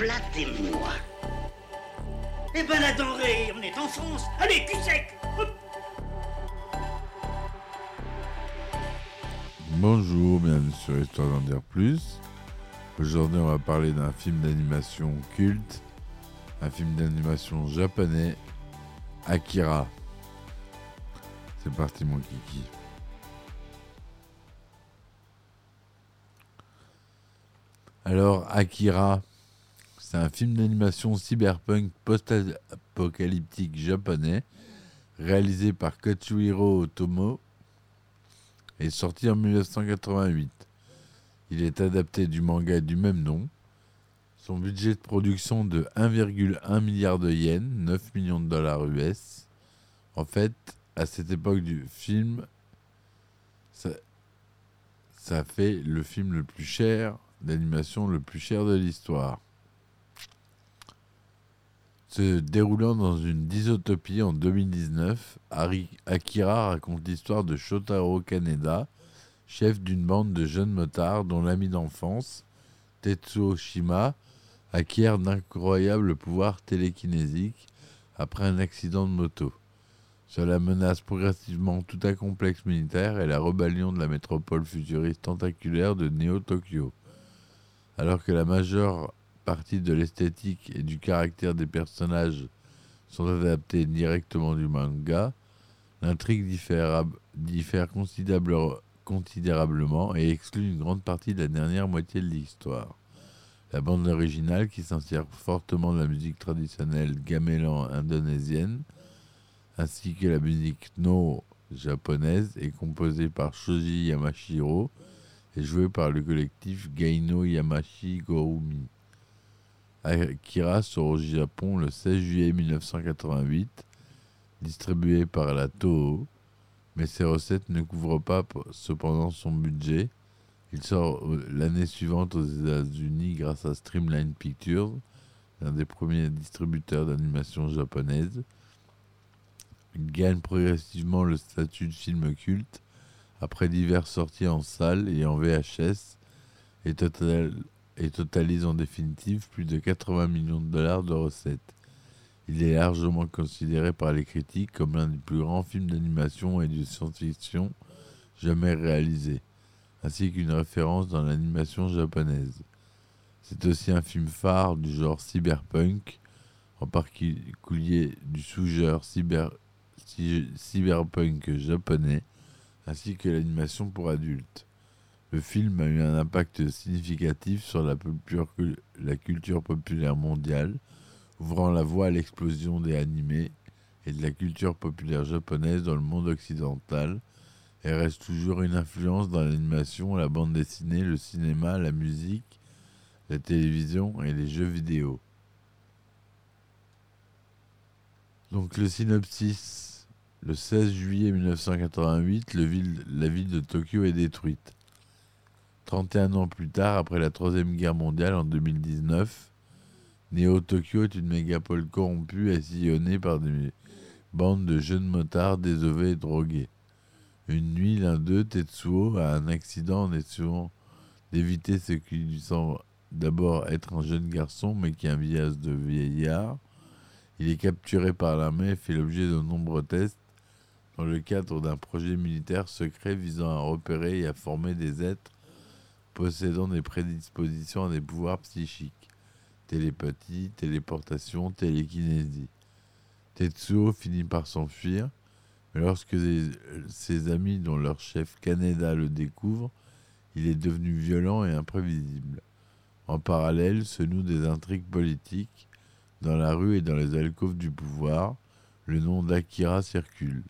Flattez-moi. Eh ben la denrée, on est en France. Allez, cul sec. Bonjour, bienvenue sur Histoire d'en dire plus. Aujourd'hui, on va parler d'un film d'animation culte, un film d'animation japonais, Akira. C'est parti, mon kiki. Alors, Akira, c'est un film d'animation cyberpunk post-apocalyptique japonais réalisé par Katsuhiro Otomo et sorti en 1988. Il est adapté du manga du même nom. Son budget de production de 1,1 milliard de yens, 9 millions de dollars US. En fait, à cette époque du film, ça, ça fait le film le plus cher d'animation le plus cher de l'histoire. Se déroulant dans une dysotopie en 2019, Ari- Akira raconte l'histoire de Shotaro Kaneda, chef d'une bande de jeunes motards dont l'ami d'enfance, Tetsuo Shima, acquiert d'incroyables pouvoirs télékinésiques après un accident de moto. Cela menace progressivement tout un complexe militaire et la rébellion de la métropole futuriste tentaculaire de Neo-Tokyo. Alors que la majeure partie de l'esthétique et du caractère des personnages sont adaptés directement du manga, l'intrigue diffère, diffère considérable- considérablement et exclut une grande partie de la dernière moitié de l'histoire. La bande originale, qui s'inspire fortement de la musique traditionnelle gamelan indonésienne, ainsi que la musique no japonaise, est composée par Shoji Yamashiro et jouée par le collectif Gaino Yamashi Gorumi. Akira sort au Japon le 16 juillet 1988, distribué par la Toho, mais ses recettes ne couvrent pas cependant son budget. Il sort euh, l'année suivante aux États-Unis grâce à Streamline Pictures, l'un des premiers distributeurs d'animation japonaise. Il gagne progressivement le statut de film culte après diverses sorties en salle et en VHS et, total- et totalise en définitive plus de 80 millions de dollars de recettes. Il est largement considéré par les critiques comme l'un des plus grands films d'animation et de science-fiction jamais réalisés, ainsi qu'une référence dans l'animation japonaise. C'est aussi un film phare du genre cyberpunk, en particulier du sous-genre cyber, cy- cyberpunk japonais, ainsi que l'animation pour adultes. Le film a eu un impact significatif sur la, culture populaire mondiale, ouvrant la voie à l'explosion des animés et de la culture populaire japonaise dans le monde occidental, et reste toujours une influence dans l'animation, la bande dessinée, le cinéma, la musique, la télévision et les jeux vidéo. Donc le synopsis, le 16 juillet 1988, le ville- la ville de Tokyo est détruite. 31 ans plus tard, après la Troisième Guerre mondiale en 2019, Néo-Tokyo est une mégapole corrompue et par des bandes de jeunes motards désovés et drogués. Une nuit, l'un d'eux, Tetsuo, a un accident en essayant d'éviter ce qui lui semble d'abord être un jeune garçon, mais qui a un de vieillard. Il est capturé par l'armée et fait l'objet de nombreux tests dans le cadre d'un projet militaire secret visant à repérer et à former des êtres possédant des prédispositions à des pouvoirs psychiques télépathie, téléportation, télékinésie. Tetsuo finit par s'enfuir, mais lorsque ses, amis, dont leur chef Kaneda, le découvrent, il est devenu violent et imprévisible. En parallèle se nouent des intrigues politiques. Dans la rue et dans les alcôves du pouvoir, le nom d'Akira circule.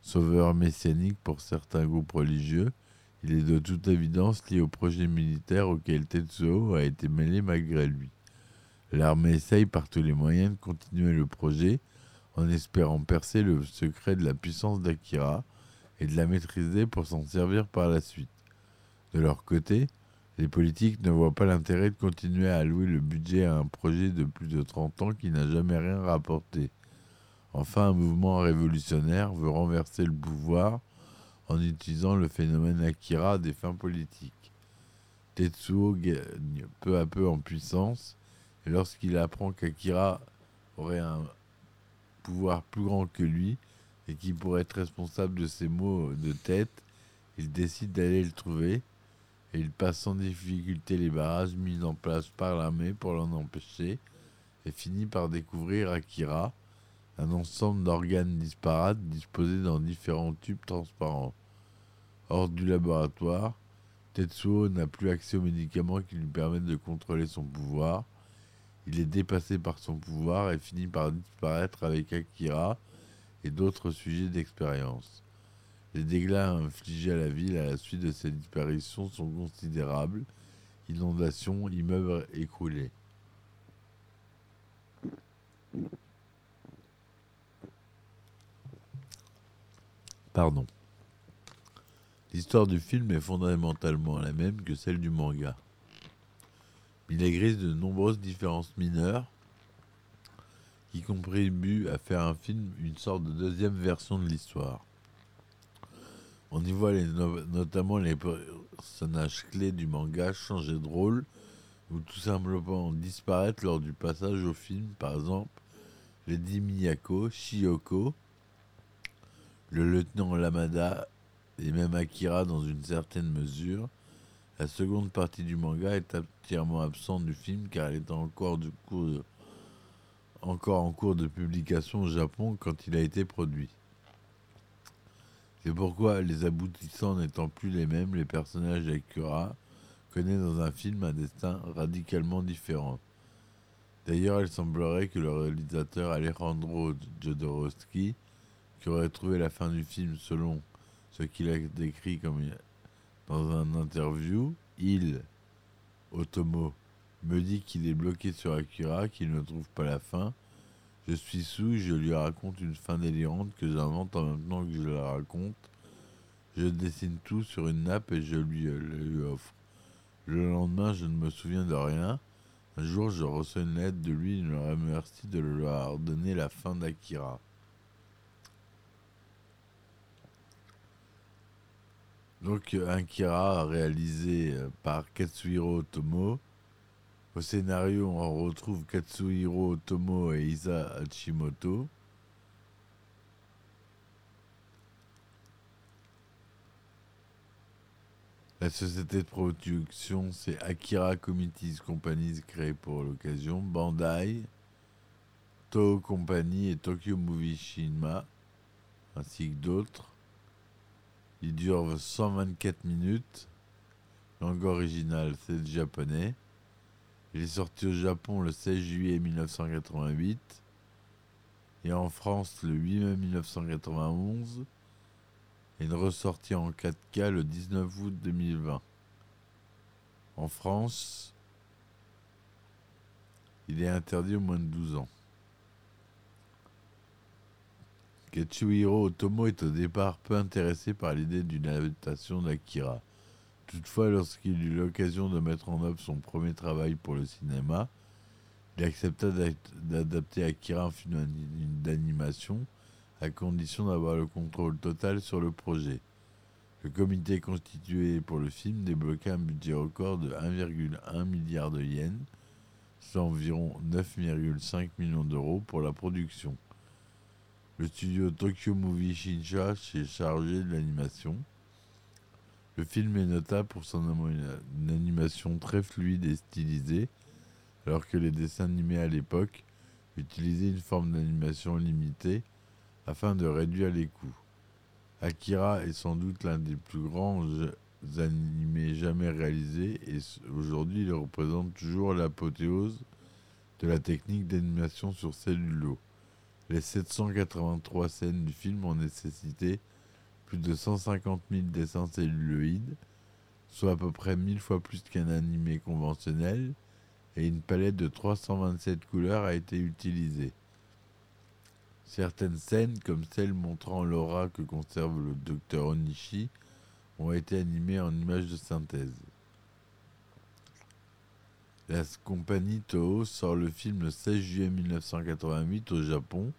Sauveur messianique pour certains groupes religieux, Il est de toute évidence lié au projet militaire auquel Tetsuo a été mêlé malgré lui. L'armée essaye par tous les moyens de continuer le projet en espérant percer le secret de la puissance d'Akira et de la maîtriser pour s'en servir par la suite. De leur côté, les politiques ne voient pas l'intérêt de continuer à allouer le budget à un projet de plus de 30 ans qui n'a jamais rien rapporté. Enfin, un mouvement révolutionnaire veut renverser le pouvoir en utilisant le phénomène Akira des fins politiques. Tetsuo gagne peu à peu en puissance et lorsqu'il apprend qu'Akira aurait un pouvoir plus grand que lui et qui pourrait être responsable de ses maux de tête, il décide d'aller le trouver et il passe sans difficulté les barrages mis en place par l'armée pour l'en empêcher et finit par découvrir Akira, un ensemble d'organes disparates disposés dans différents tubes transparents. Hors du laboratoire, Tetsuo n'a plus accès aux médicaments qui lui permettent de contrôler son pouvoir. Il est dépassé par son pouvoir et finit par disparaître avec Akira et d'autres sujets d'expérience. Les dégâts infligés à la ville à la suite de cette disparition sont considérables. Inondations, immeubles écroulés. Pardon. L'histoire du film est fondamentalement la même que celle du manga. Il existe de nombreuses différences mineures qui contribuent à faire un film une sorte de deuxième version de l'histoire. On y voit notamment les personnages clés du manga changer de rôle ou tout simplement disparaître lors du passage au film, par exemple Lady Miyako, Shiyoko, le lieutenant Lamada et même Akira dans une certaine mesure. La seconde partie du manga est entièrement absente du film car elle est encore, encore en cours de publication au Japon quand il a été produit. C'est pourquoi, les aboutissants n'étant plus les mêmes, les personnages d'Akira connaissent dans un film un destin radicalement différent. D'ailleurs, il semblerait que le réalisateur Alejandro Jodorowsky, qui aurait trouvé la fin du film selon ce qu'il a décrit comme dans un interview, il, Otomo, me dit qu'il est bloqué sur Akira, qu'il ne trouve pas la fin. Je suis sous, je lui raconte une fin délirante que j'invente en même temps que je la raconte. Je dessine tout sur une nappe et je lui, euh, lui offre. Le lendemain, je ne me souviens de rien. Un jour, je reçois une lettre de lui, il me remercie de lui avoir donné la fin d'Akira. Donc, Akira, réalisé euh, par Katsuhiro Otomo. Au scénario, on retrouve Katsuhiro Otomo et Isa Hachimoto. La société de production, c'est Akira Committees Companies créée pour l'occasion, Bandai, Toho Company et Tokyo Movie Shinma, ainsi que d'autres. Il dure 124 minutes. Langue originale, c'est le japonais. Il est sorti au Japon le 16 juillet 1988 et en France le 8 mai 1991 et une ressortie en 4K le 19 août 2020. En France, il est interdit au moins de 12 ans. Katsuhiro Otomo est au départ peu intéressé par l'idée d'une adaptation d'Akira. Toutefois, lorsqu'il eut l'occasion de mettre en œuvre son premier travail pour le cinéma, il accepta d'adapter Akira en film d'ani- d'animation à condition d'avoir le contrôle total sur le projet. Le comité constitué pour le film débloqua un budget record de 1,1 milliard de yens, soit environ 9,5 millions d'euros pour la production. Le studio Tokyo Movie Shinsha s'est chargé de l'animation. Le film est notable pour son animation très fluide et stylisée, alors que les dessins animés à l'époque utilisaient une forme d'animation limitée afin de réduire les coûts. Akira est sans doute l'un des plus grands animés jamais réalisés et aujourd'hui il représente toujours l'apothéose de la technique d'animation sur cellulo. Les 783 scènes du film ont nécessité plus de 150 000 dessins celluloïdes soit à peu près mille fois plus qu'un animé conventionnel, et une palette de 327 couleurs a été utilisée. Certaines scènes, comme celle montrant l'aura que conserve le docteur Onishi, ont été animées en images de synthèse. La compagnie Toho sort le film le 16 juillet 1988 au Japon,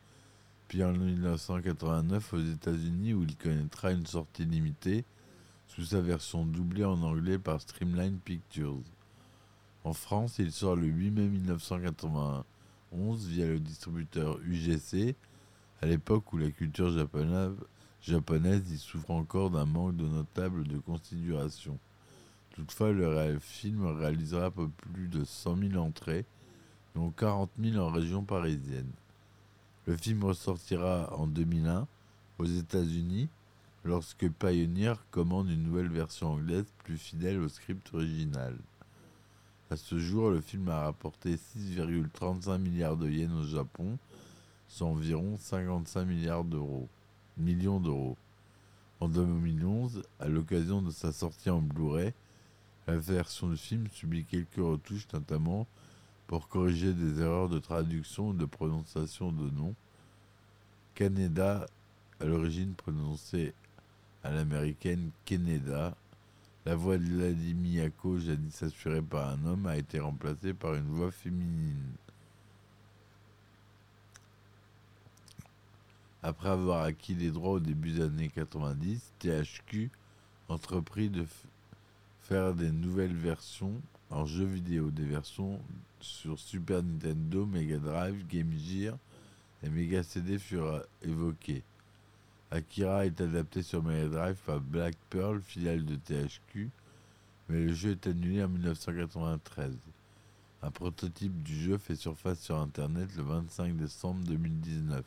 puis en 1989 aux États-Unis où il connaîtra une sortie limitée sous sa version doublée en anglais par Streamline Pictures. En France, il sort le 8 mai 1991 via le distributeur UGC, à l'époque où la culture japonaise, y souffre encore d'un manque de notable de considération. Toutefois, le film réalisera peu plus de 100 000 entrées, dont 40 000 en région parisienne. Le film ressortira en 2001 aux États-Unis lorsque Pioneer commande une nouvelle version anglaise plus fidèle au script original. À ce jour, le film a rapporté 6,35 milliards de yens au Japon, soit environ 55 milliards d'euros, millions d'euros. En 2011, à l'occasion de sa sortie en Blu-ray, la version du film subit quelques retouches, notamment pour corriger des erreurs de traduction ou de prononciation de noms. Canada, à l'origine prononcée à l'américaine Canada, la voix de Lady Miyako, jadis assurée par un homme, a été remplacée par une voix féminine. Après avoir acquis les droits au début des années 90, THQ entreprit de faire des nouvelles versions en jeux vidéo, des versions sur Super Nintendo, Mega Drive, Game Gear et Mega CD furent évoquées. Akira est adapté sur Mega Drive par Black Pearl, filiale de THQ, mais le jeu est annulé en 1993. Un prototype du jeu fait surface sur Internet le 25 décembre 2019.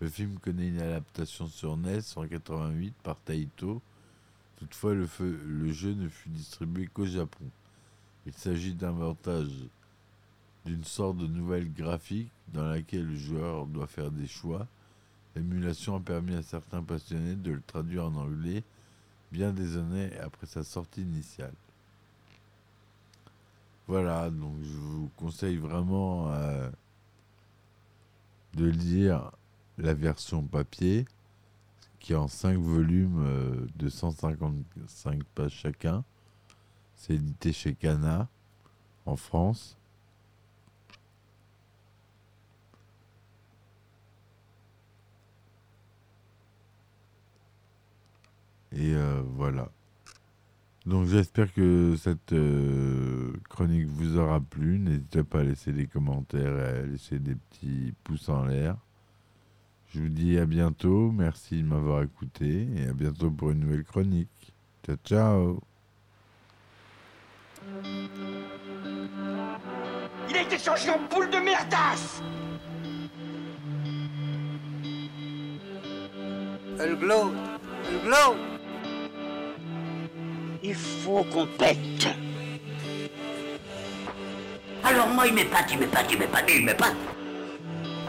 Le film connaît une adaptation sur NES en 88 par Taito. Toutefois, le, jeu ne fut distribué qu'au Japon. Il s'agit d'un montage d'une sorte de nouvelle graphique dans laquelle le joueur doit faire des choix L'émulation a permis à certains passionnés de le traduire en anglais bien des années après sa sortie initiale. Voilà, donc je vous conseille vraiment euh, de lire la version papier, qui est en 5 volumes euh, de 155 pages chacun. C'est édité chez Cana, en France. Et euh, voilà. Donc j'espère que cette euh, chronique vous aura plu. N'hésitez pas à laisser des commentaires et à laisser des petits pouces en l'air. Je vous dis à bientôt. Merci de m'avoir écouté et à bientôt pour une nouvelle chronique. Ciao ciao. Il a été changé en boule de merdasse Elle glow, elle glow. Il faut qu'on pète. Alors moi il m'épate, il m'épate, il m'épate, il m'épate.